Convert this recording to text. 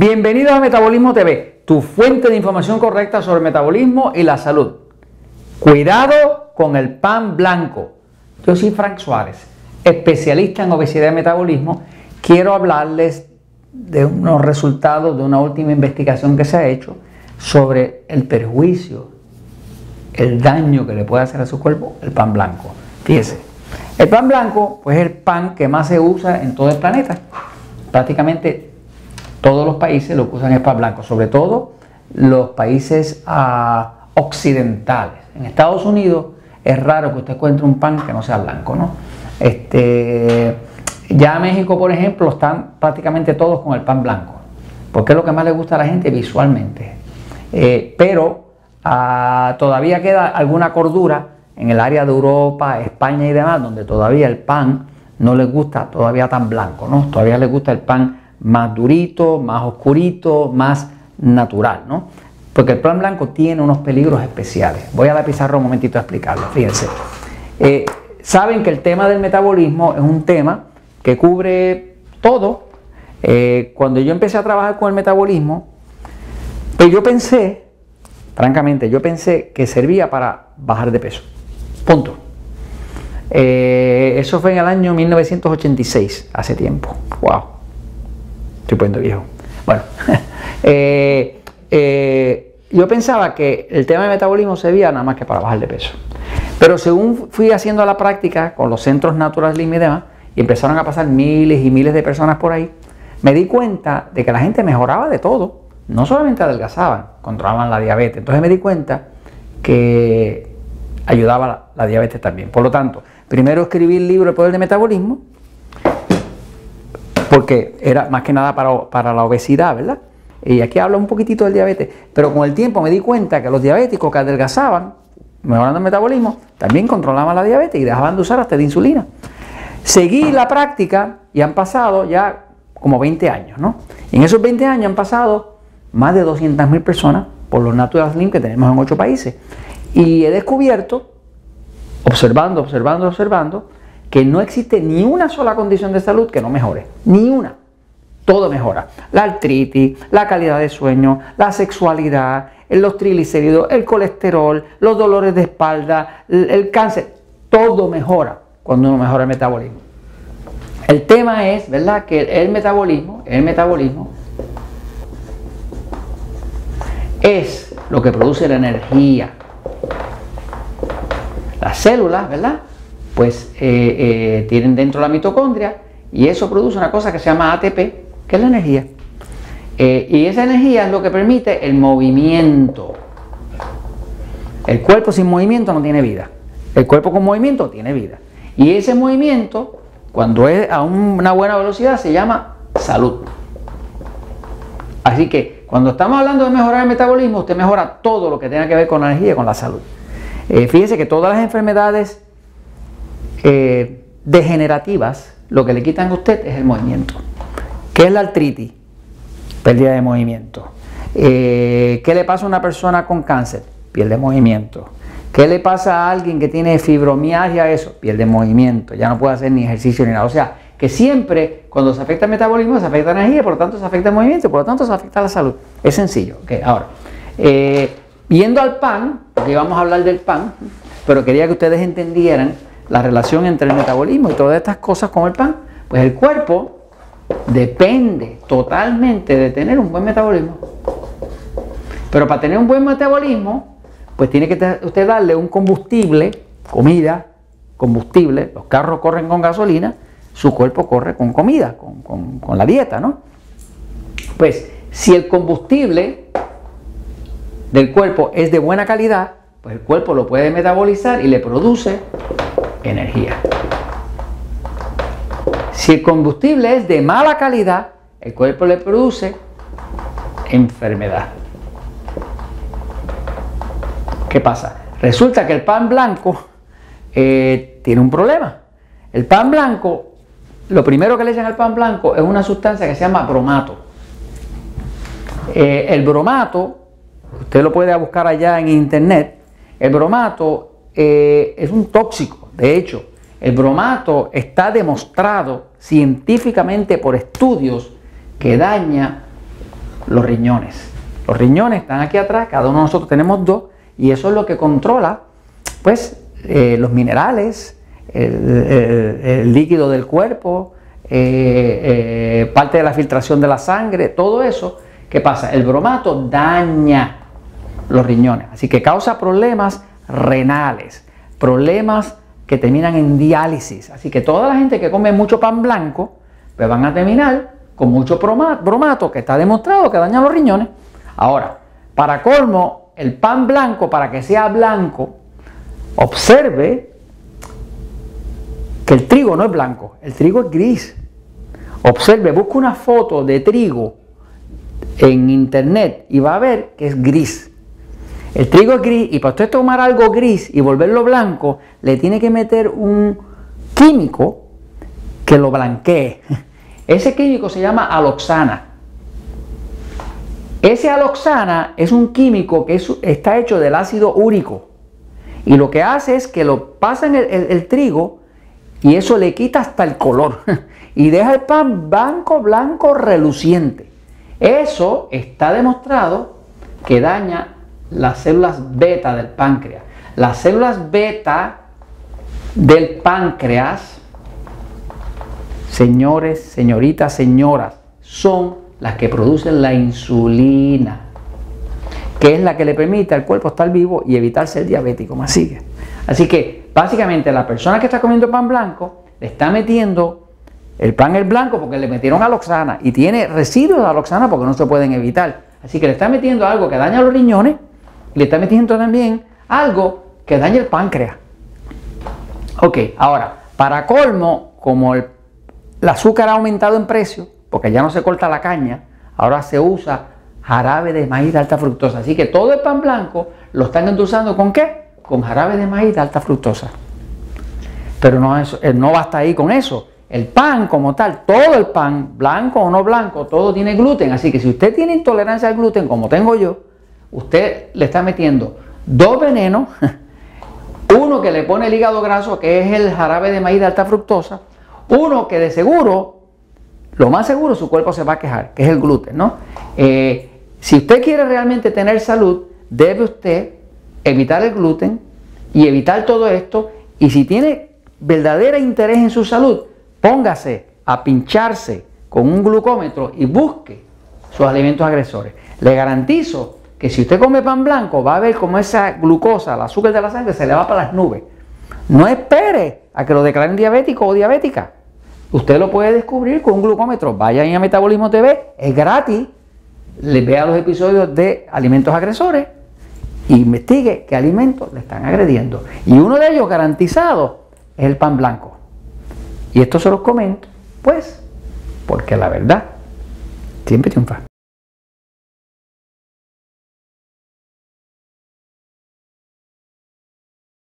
Bienvenidos a Metabolismo TV, tu fuente de información correcta sobre metabolismo y la salud. Cuidado con el pan blanco. Yo soy Frank Suárez, especialista en obesidad y metabolismo. Quiero hablarles de unos resultados de una última investigación que se ha hecho sobre el perjuicio, el daño que le puede hacer a su cuerpo el pan blanco. Fíjese, el pan blanco pues es el pan que más se usa en todo el planeta. Prácticamente todos los países lo que usan es pan blanco, sobre todo los países ah, occidentales. En Estados Unidos es raro que usted encuentre un pan que no sea blanco, ¿no? Este, ya México, por ejemplo, están prácticamente todos con el pan blanco, porque es lo que más le gusta a la gente visualmente. Eh, pero ah, todavía queda alguna cordura en el área de Europa, España y demás, donde todavía el pan no les gusta todavía tan blanco, ¿no? Todavía les gusta el pan más durito, más oscurito, más natural, ¿no? Porque el plan blanco tiene unos peligros especiales. Voy a la pizarra un momentito a explicarlo, fíjense. Eh, saben que el tema del metabolismo es un tema que cubre todo. Eh, cuando yo empecé a trabajar con el metabolismo, pues yo pensé, francamente, yo pensé que servía para bajar de peso. Punto. Eh, eso fue en el año 1986, hace tiempo. ¡Wow! Estoy poniendo viejo. Bueno, eh, eh, yo pensaba que el tema de metabolismo se veía nada más que para bajar de peso. Pero según fui haciendo la práctica con los centros naturales y demás, y empezaron a pasar miles y miles de personas por ahí, me di cuenta de que la gente mejoraba de todo. No solamente adelgazaban, controlaban la diabetes. Entonces me di cuenta que ayudaba la, la diabetes también. Por lo tanto, primero escribí el libro El Poder del Metabolismo porque era más que nada para, la obesidad, ¿verdad? Y aquí habla un poquitito del diabetes, pero con el tiempo me di cuenta que los diabéticos que adelgazaban, mejorando el metabolismo, también controlaban la diabetes y dejaban de usar hasta de insulina. Seguí la práctica y han pasado ya como 20 años, ¿no? en esos 20 años han pasado más de 200.000 personas por los Natural Slim que tenemos en 8 países. Y he descubierto, observando, observando, observando, que no existe ni una sola condición de salud que no mejore, ni una. Todo mejora. La artritis, la calidad de sueño, la sexualidad, los triglicéridos, el colesterol, los dolores de espalda, el cáncer, todo mejora cuando uno mejora el metabolismo. El tema es, ¿verdad?, que el metabolismo, el metabolismo es lo que produce la energía. Las células, ¿verdad? Pues eh, eh, tienen dentro la mitocondria y eso produce una cosa que se llama ATP, que es la energía. Eh, y esa energía es lo que permite el movimiento. El cuerpo sin movimiento no tiene vida. El cuerpo con movimiento tiene vida. Y ese movimiento, cuando es a una buena velocidad, se llama salud. Así que cuando estamos hablando de mejorar el metabolismo, usted mejora todo lo que tenga que ver con la energía y con la salud. fíjese que todas las enfermedades eh, degenerativas, lo que le quitan a usted es el movimiento. ¿Qué es la artritis? Pérdida de movimiento. Eh, ¿Qué le pasa a una persona con cáncer? Pierde movimiento. ¿Qué le pasa a alguien que tiene fibromialgia? Eso, pierde movimiento. Ya no puede hacer ni ejercicio ni nada. O sea, que siempre cuando se afecta el metabolismo se afecta la energía, por lo tanto se afecta el movimiento, por lo tanto se afecta la salud. Es sencillo. Ahora, eh, yendo al pan, porque vamos a hablar del pan, pero quería que ustedes entendieran la relación entre el metabolismo y todas estas cosas con el pan, pues el cuerpo depende totalmente de tener un buen metabolismo. Pero para tener un buen metabolismo, pues tiene que usted darle un combustible, comida, combustible, los carros corren con gasolina, su cuerpo corre con comida, con, con la dieta, ¿no? Pues si el combustible del cuerpo es de buena calidad, pues el cuerpo lo puede metabolizar y le produce energía. Si el combustible es de mala calidad, el cuerpo le produce enfermedad. ¿Qué pasa? Resulta que el pan blanco eh, tiene un problema. El pan blanco, lo primero que le echan al pan blanco es una sustancia que se llama bromato. Eh, el bromato, usted lo puede buscar allá en internet, el bromato eh, es un tóxico de hecho, el bromato está demostrado científicamente por estudios que daña los riñones. Los riñones están aquí atrás, cada uno de nosotros tenemos dos, y eso es lo que controla, pues, eh, los minerales, el, líquido del cuerpo, eh, eh, parte de la filtración de la sangre, todo eso. ¿Qué pasa? El bromato daña los riñones, así que causa problemas renales, problemas que terminan en diálisis. Así que toda la gente que come mucho pan blanco, pues van a terminar con mucho bromato que está demostrado que daña los riñones. Ahora, para colmo, el pan blanco, para que sea blanco, observe que el trigo no es blanco, el trigo es gris. Observe, busca una foto de trigo en internet y va a ver que es gris. El trigo es gris y para usted tomar algo gris y volverlo blanco, le tiene que meter un químico que lo blanquee. Ese químico se llama aloxana. Ese aloxana es un químico que está hecho del ácido úrico. Y lo que hace es que lo pasa en el, trigo y eso le quita hasta el color. y deja el pan blanco, blanco, reluciente. Eso está demostrado que daña las células beta del páncreas. Las células beta del páncreas, señores, señoritas, señoras, son las que producen la insulina, que es la que le permite al cuerpo estar vivo y evitar ser diabético. Más sigue. Así que básicamente la persona que está comiendo pan blanco le está metiendo el pan el blanco porque le metieron aloxana y tiene residuos de aloxana porque no se pueden evitar. Así que le está metiendo algo que daña los riñones le está metiendo también algo que daña el páncreas. Ok, ahora, para colmo, como el, azúcar ha aumentado en precio, porque ya no se corta la caña, ahora se usa jarabe de maíz de alta fructosa. Así que todo el pan blanco lo están endulzando con qué? Con jarabe de maíz de alta fructosa. Pero no, eh, no basta ahí con eso. El pan como tal, todo el pan, blanco o no blanco, todo tiene gluten. Así que si usted tiene intolerancia al gluten, como tengo yo, usted le está metiendo dos venenos, uno que le pone el hígado graso, que es el jarabe de maíz de alta fructosa, uno que de seguro, lo más seguro, su cuerpo se va a quejar, que es el gluten, ¿no? Eh, si usted quiere realmente tener salud, debe usted evitar el gluten y evitar todo esto, y si tiene verdadero interés en su salud, póngase a pincharse con un glucómetro y busque sus alimentos agresores. Le garantizo que si usted come pan blanco va a ver cómo esa glucosa, el azúcar de la sangre se le va para las nubes. No espere a que lo declaren diabético o diabética. Usted lo puede descubrir con un glucómetro. Vaya a Metabolismo TV, es gratis. Le vea los episodios de alimentos agresores e investigue qué alimentos le están agrediendo. Y uno de ellos garantizado es el pan blanco. Y esto se los comento, pues, porque la verdad siempre triunfa.